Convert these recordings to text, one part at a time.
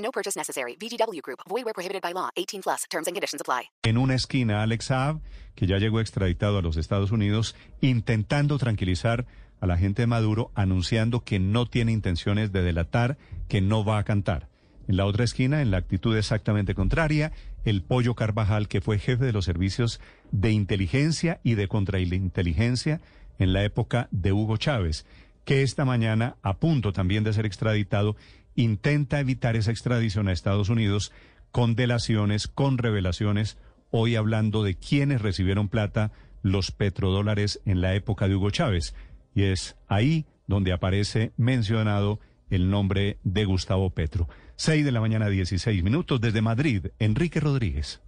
No purchase necessary. VGW Group. Void where prohibited by law. 18 plus. Terms and conditions apply. En una esquina, Alex Saab, que ya llegó extraditado a los Estados Unidos, intentando tranquilizar a la gente de Maduro, anunciando que no tiene intenciones de delatar, que no va a cantar. En la otra esquina, en la actitud exactamente contraria, el Pollo Carvajal, que fue jefe de los servicios de inteligencia y de contrainteligencia en la época de Hugo Chávez, que esta mañana, a punto también de ser extraditado, intenta evitar esa extradición a Estados Unidos con delaciones, con revelaciones, hoy hablando de quienes recibieron plata, los petrodólares en la época de Hugo Chávez. Y es ahí donde aparece mencionado el nombre de Gustavo Petro. 6 de la mañana, 16 minutos desde Madrid, Enrique Rodríguez.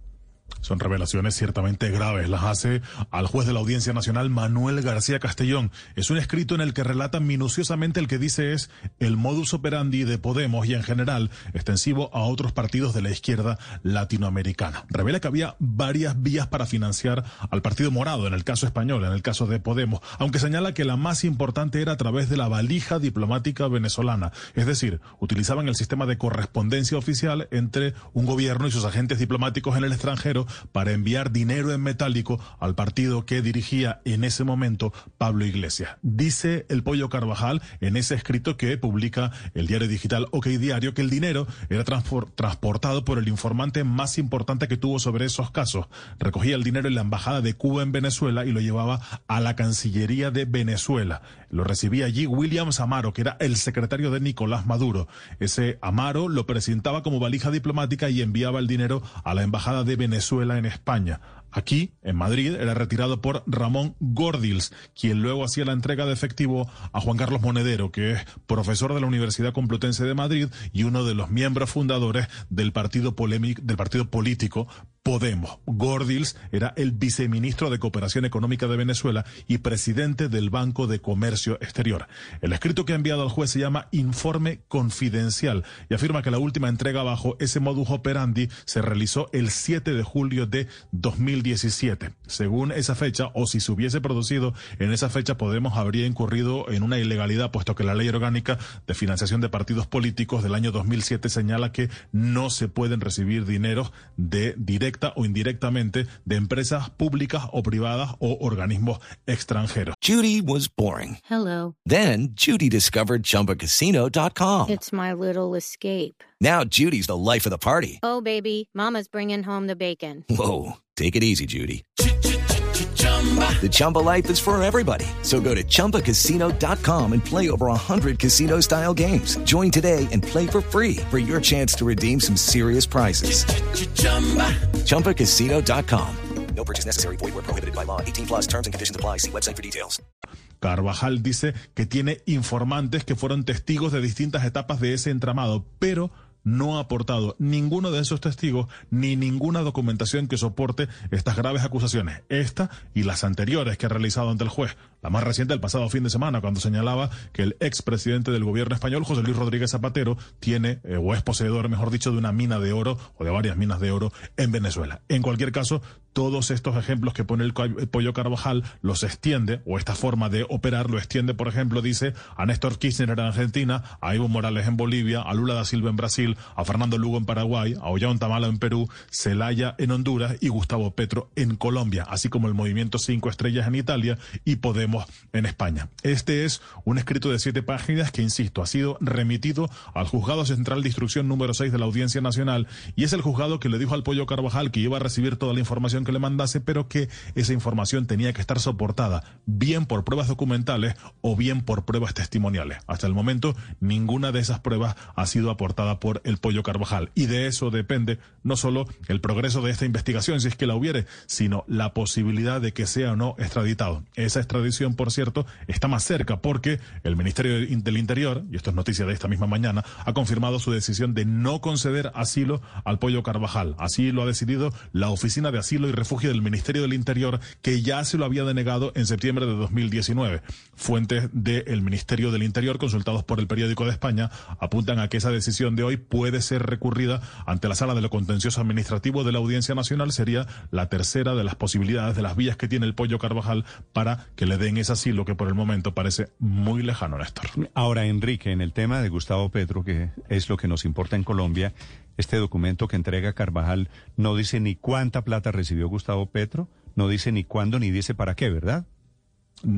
Son revelaciones ciertamente graves. Las hace al juez de la Audiencia Nacional Manuel García Castellón. Es un escrito en el que relata minuciosamente el que dice es el modus operandi de Podemos y en general extensivo a otros partidos de la izquierda latinoamericana. Revela que había varias vías para financiar al Partido Morado en el caso español, en el caso de Podemos, aunque señala que la más importante era a través de la valija diplomática venezolana. Es decir, utilizaban el sistema de correspondencia oficial entre un gobierno y sus agentes diplomáticos en el extranjero para enviar dinero en metálico al partido que dirigía en ese momento Pablo Iglesias. Dice el Pollo Carvajal en ese escrito que publica el diario digital OK Diario que el dinero era transportado por el informante más importante que tuvo sobre esos casos. Recogía el dinero en la embajada de Cuba en Venezuela y lo llevaba a la Cancillería de Venezuela. Lo recibía allí Williams Amaro, que era el secretario de Nicolás Maduro. Ese Amaro lo presentaba como valija diplomática y enviaba el dinero a la embajada de Venezuela en España. Aquí, en Madrid, era retirado por Ramón Gordils, quien luego hacía la entrega de efectivo a Juan Carlos Monedero, que es profesor de la Universidad Complutense de Madrid y uno de los miembros fundadores del partido, del partido político Podemos. Gordils era el viceministro de Cooperación Económica de Venezuela y presidente del Banco de Comercio Exterior. El escrito que ha enviado al juez se llama Informe Confidencial y afirma que la última entrega bajo ese modus operandi se realizó el 7 de julio de 2017. Según esa fecha, o si se hubiese producido en esa fecha, Podemos habría incurrido en una ilegalidad, puesto que la ley orgánica de financiación de partidos políticos del año 2007 señala que no se pueden recibir dinero de directo o indirectamente de empresas públicas o privadas o organismos extranjeros. Judy was boring. Hello. Then Judy discovered chumbacasino.com. It's my little escape. Now Judy's the life of the party. Oh baby, mama's bringing home the bacon. Whoa, take it easy Judy. The Chumba life is for everybody. So go to ChumbaCasino.com and play over 100 casino style games. Join today and play for free for your chance to redeem some serious prizes. ChumbaCasino.com. No purchase necessary. Void where prohibited by law. 18 plus terms and conditions apply. See website for details. Carvajal dice que tiene informantes que fueron testigos de distintas etapas de ese entramado, pero no ha aportado ninguno de esos testigos ni ninguna documentación que soporte estas graves acusaciones, esta y las anteriores que ha realizado ante el juez. La más reciente el pasado fin de semana, cuando señalaba que el expresidente del gobierno español, José Luis Rodríguez Zapatero, tiene eh, o es poseedor, mejor dicho, de una mina de oro o de varias minas de oro en Venezuela. En cualquier caso, todos estos ejemplos que pone el pollo Carvajal los extiende, o esta forma de operar lo extiende, por ejemplo, dice a Néstor Kirchner en Argentina, a Evo Morales en Bolivia, a Lula da Silva en Brasil, a Fernando Lugo en Paraguay, a Ollanta Tamala en Perú, Celaya en Honduras y Gustavo Petro en Colombia, así como el movimiento Cinco Estrellas en Italia y Podemos en España. Este es un escrito de siete páginas que, insisto, ha sido remitido al Juzgado Central de Instrucción número 6 de la Audiencia Nacional y es el juzgado que le dijo al Pollo Carvajal que iba a recibir toda la información que le mandase, pero que esa información tenía que estar soportada bien por pruebas documentales o bien por pruebas testimoniales. Hasta el momento, ninguna de esas pruebas ha sido aportada por el Pollo Carvajal y de eso depende no solo el progreso de esta investigación, si es que la hubiere, sino la posibilidad de que sea o no extraditado. Esa extradición por cierto, está más cerca porque el Ministerio del Interior, y esto es noticia de esta misma mañana, ha confirmado su decisión de no conceder asilo al pollo Carvajal. Así lo ha decidido la Oficina de Asilo y Refugio del Ministerio del Interior, que ya se lo había denegado en septiembre de 2019. Fuentes del Ministerio del Interior, consultados por el Periódico de España, apuntan a que esa decisión de hoy puede ser recurrida ante la Sala de lo Contencioso Administrativo de la Audiencia Nacional. Sería la tercera de las posibilidades, de las vías que tiene el pollo Carvajal para que le den ese asilo que por el momento parece muy lejano, Néstor. Ahora, Enrique, en el tema de Gustavo Petro, que es lo que nos importa en Colombia, este documento que entrega Carvajal no dice ni cuánta plata recibió Gustavo Petro, no dice ni cuándo ni dice para qué, ¿verdad?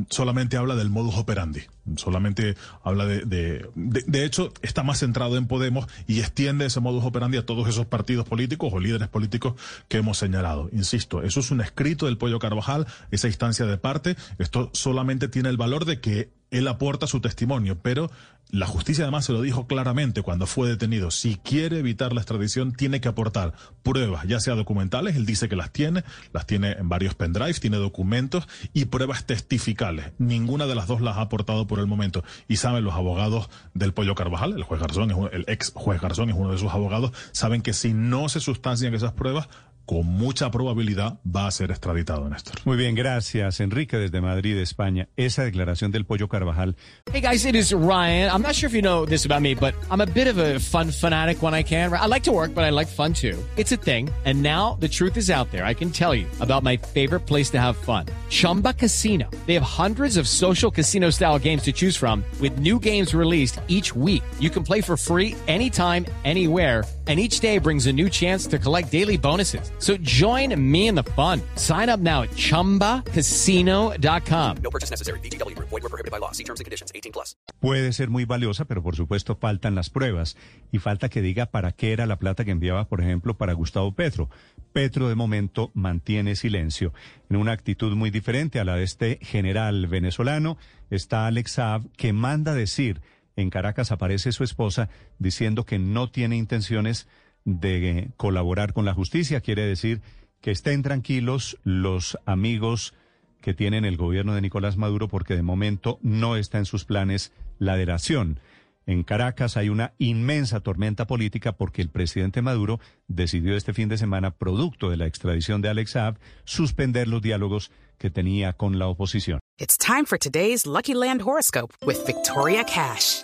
Solamente habla del modus operandi, solamente habla de, de, de, hecho, está más centrado en Podemos y extiende ese modus operandi a todos esos partidos políticos o líderes políticos que hemos señalado. Insisto, eso es un escrito del Pollo Carvajal, esa instancia de parte, esto solamente tiene el valor de que él aporta su testimonio, pero la justicia además se lo dijo claramente cuando fue detenido. Si quiere evitar la extradición, tiene que aportar pruebas, ya sea documentales, él dice que las tiene, las tiene en varios pendrives, tiene documentos y pruebas testificales. Ninguna de las dos las ha aportado por el momento. Y saben los abogados del Pollo Carvajal, el juez Garzón, es el ex juez Garzón es uno de sus abogados, saben que si no se sustancian esas pruebas, con mucha probabilidad va a ser extraditado, Néstor. Muy bien, gracias, Enrique, desde Madrid, España. Esa declaración del Pollo Carvajal. Hey, guys, it is Ryan. I'm not sure if you know this about me, but I'm a bit of a fun fanatic when I can. I like to work, but I like fun too. It's a thing. And now the truth is out there. I can tell you about my favorite place to have fun. Chumba Casino. They have hundreds of social casino style games to choose from with new games released each week. You can play for free anytime, anywhere and each day brings a new chance to collect daily bonuses. So join me in the fun. Sign up now at ChumbaCasino.com. No purchase necessary. Group. Void were prohibited by law. See terms and conditions. 18 plus. Puede ser muy valiosa, pero por supuesto faltan las pruebas y falta que diga para qué era la plata que enviaba, por ejemplo, para Gustavo Petro. Petro de momento mantiene silencio. En una actitud muy diferente a la de este general venezolano está Alex Saab que manda decir en Caracas aparece su esposa diciendo que no tiene intenciones de colaborar con la justicia. Quiere decir que estén tranquilos los amigos que tienen el gobierno de Nicolás Maduro porque de momento no está en sus planes la delación. En Caracas hay una inmensa tormenta política porque el presidente Maduro decidió este fin de semana, producto de la extradición de Alex Saab, suspender los diálogos que tenía con la oposición. It's time for today's Lucky Land horoscope with Victoria Cash.